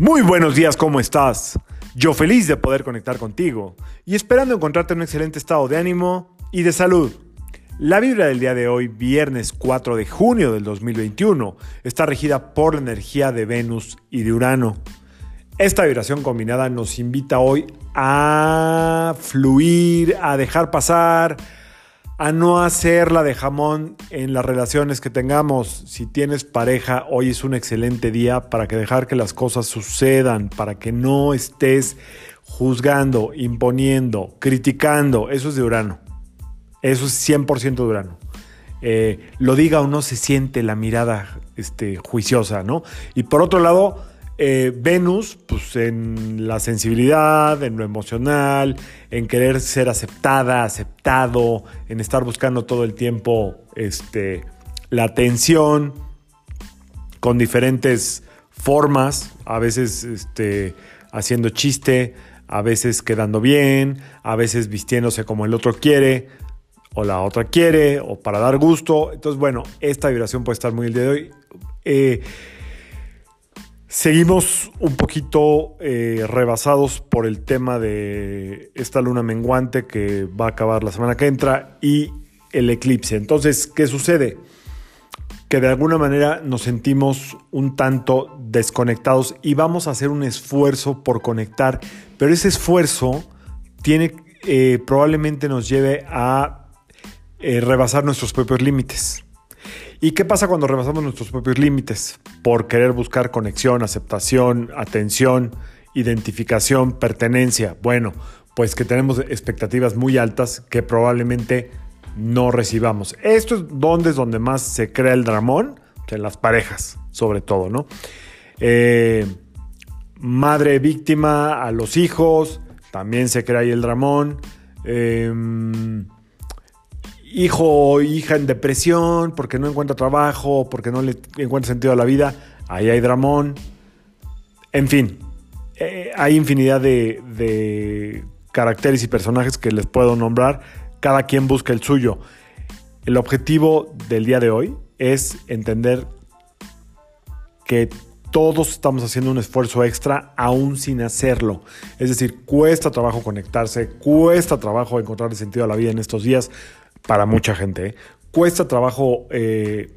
Muy buenos días, ¿cómo estás? Yo feliz de poder conectar contigo y esperando encontrarte en un excelente estado de ánimo y de salud. La vibra del día de hoy, viernes 4 de junio del 2021, está regida por la energía de Venus y de Urano. Esta vibración combinada nos invita hoy a fluir, a dejar pasar, a no hacerla de jamón en las relaciones que tengamos. Si tienes pareja, hoy es un excelente día para que dejar que las cosas sucedan, para que no estés juzgando, imponiendo, criticando. Eso es de Urano. Eso es 100% de Urano. Eh, lo diga o no se siente la mirada este, juiciosa, ¿no? Y por otro lado, eh, Venus, pues en la sensibilidad, en lo emocional, en querer ser aceptada, aceptado, en estar buscando todo el tiempo este, la atención con diferentes formas, a veces este, haciendo chiste, a veces quedando bien, a veces vistiéndose como el otro quiere, o la otra quiere, o para dar gusto. Entonces, bueno, esta vibración puede estar muy el día de hoy. Eh, seguimos un poquito eh, rebasados por el tema de esta luna menguante que va a acabar la semana que entra y el eclipse. Entonces, ¿qué sucede? Que de alguna manera nos sentimos un tanto desconectados y vamos a hacer un esfuerzo por conectar, pero ese esfuerzo tiene, eh, probablemente nos lleve a eh, rebasar nuestros propios límites. ¿Y qué pasa cuando rebasamos nuestros propios límites? Por querer buscar conexión, aceptación, atención, identificación, pertenencia. Bueno, pues que tenemos expectativas muy altas que probablemente no recibamos. Esto es donde es donde más se crea el dramón, en las parejas, sobre todo, ¿no? Eh, madre víctima a los hijos, también se crea ahí el dramón. Eh, hijo o hija en depresión porque no encuentra trabajo, porque no le encuentra sentido a la vida, ahí hay dramón. En fin, eh, hay infinidad de, caracteres y personajes que les puedo nombrar. Cada quien busca el suyo. El objetivo del día de hoy es entender que todos estamos haciendo un esfuerzo extra aún sin hacerlo. Es decir, cuesta trabajo conectarse, cuesta trabajo encontrar sentido a la vida en estos días para mucha gente. ¿eh? Cuesta trabajo eh,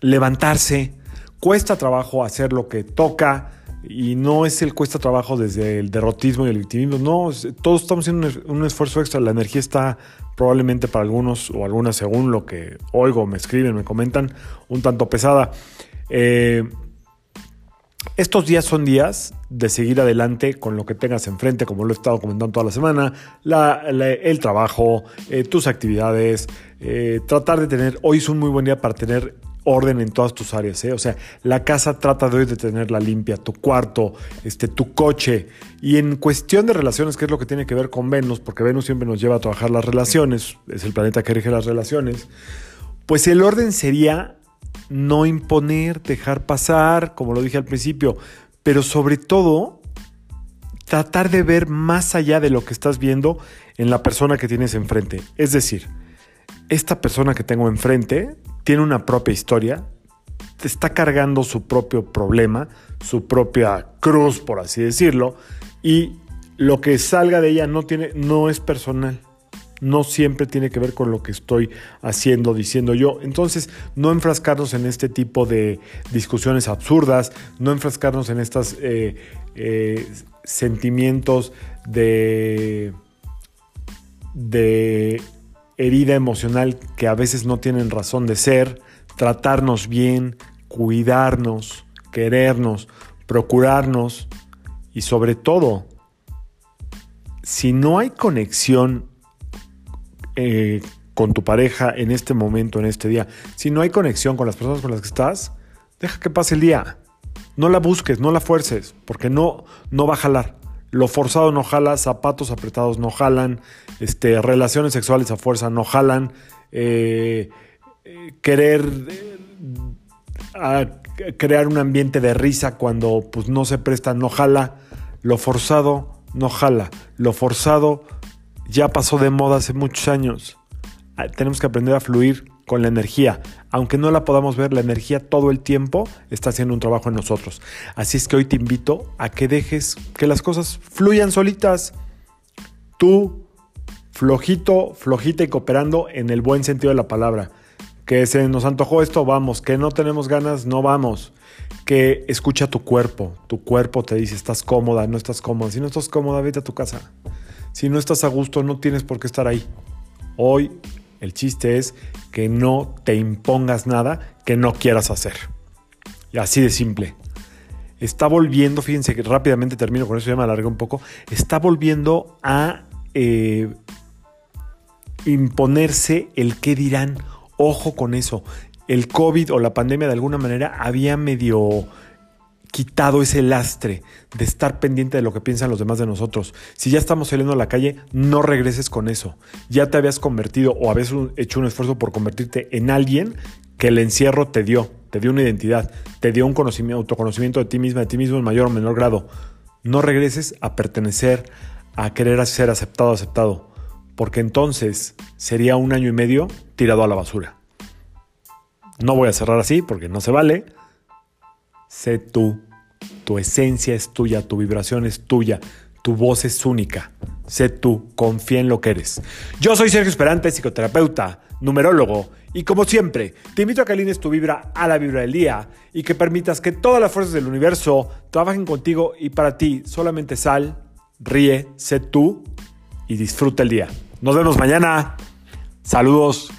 levantarse, cuesta trabajo hacer lo que toca y no es el cuesta trabajo desde el derrotismo y el victimismo, no, todos estamos haciendo un, esfuerzo extra, la energía está probablemente para algunos o algunas según lo que oigo, me escriben, me comentan, un tanto pesada. Eh, estos días son días de seguir adelante con lo que tengas enfrente, como lo he estado comentando toda la semana, el trabajo, eh, tus actividades, eh, tratar de tener, hoy es un muy buen día para tener orden en todas tus áreas, ¿eh? o sea, la casa trata de hoy de tenerla limpia, tu cuarto, este, tu coche, y en cuestión de relaciones, que es lo que tiene que ver con Venus, porque Venus siempre nos lleva a trabajar las relaciones, es el planeta que rige las relaciones, pues el orden sería no imponer, dejar pasar, como lo dije al principio, pero sobre todo tratar de ver más allá de lo que estás viendo en la persona que tienes enfrente. Es decir, esta persona que tengo enfrente tiene una propia historia, está cargando su propio problema, su propia cruz, por así decirlo, y lo que salga de ella no, tiene, no es personal no siempre tiene que ver con lo que estoy haciendo, diciendo yo. Entonces, no enfrascarnos en este tipo de discusiones absurdas, no enfrascarnos en estos eh, eh, sentimientos de, de herida emocional que a veces no tienen razón de ser, tratarnos bien, cuidarnos, querernos, procurarnos y sobre todo, si no hay conexión eh, con tu pareja en este momento, en este día, si no hay conexión con las personas con las que estás, deja que pase el día. No la busques, no la fuerces, porque no, no va a jalar. Lo forzado no jala, zapatos apretados no jalan, este, relaciones sexuales a fuerza no jalan, eh, querer crear un ambiente de risa cuando pues, no se presta no jala, lo forzado no jala, lo forzado ya pasó de moda hace muchos años. Ah, tenemos que aprender a fluir con la energía. Aunque no la podamos ver, la energía todo el tiempo está haciendo un trabajo en nosotros. Así es que hoy te invito a que dejes que las cosas fluyan solitas. Tú, flojito, flojita y cooperando en el buen sentido de la palabra. Que se nos antojó esto, vamos. Que no tenemos ganas, no vamos. Que escucha tu cuerpo. Tu cuerpo te dice, estás cómoda, no estás cómoda. Si no estás cómoda, vete a tu casa. Si no estás a gusto, no tienes por qué estar ahí. Hoy el chiste es que no te impongas nada que no quieras hacer. Y así de simple. Está volviendo, fíjense que rápidamente termino con eso, ya me alargué un poco. Está volviendo a eh, imponerse el qué dirán. Ojo con eso. El COVID o la pandemia de alguna manera había medio quitado ese lastre de estar pendiente de lo que piensan los demás de nosotros. Si ya estamos saliendo a la calle, no regreses con eso. Ya te habías convertido o habías hecho un esfuerzo por convertirte en alguien que el encierro te dio, te dio una identidad, te dio un conocimiento, autoconocimiento de ti misma, de ti mismo en mayor o menor grado. No regreses a pertenecer, a querer ser aceptado, aceptado, porque entonces sería un año y medio tirado a la basura. No voy a cerrar así porque no se vale, sé tú. Tu esencia es tuya, tu vibración es tuya, tu voz es única. Sé tú, confía en lo que eres. Yo soy Sergio Esperante, psicoterapeuta, numerólogo, y como siempre, te invito a que alines tu vibra a la vibra del día y que permitas que todas las fuerzas del universo trabajen contigo y para ti. Solamente sal, ríe, sé tú y disfruta el día. Nos vemos mañana. Saludos.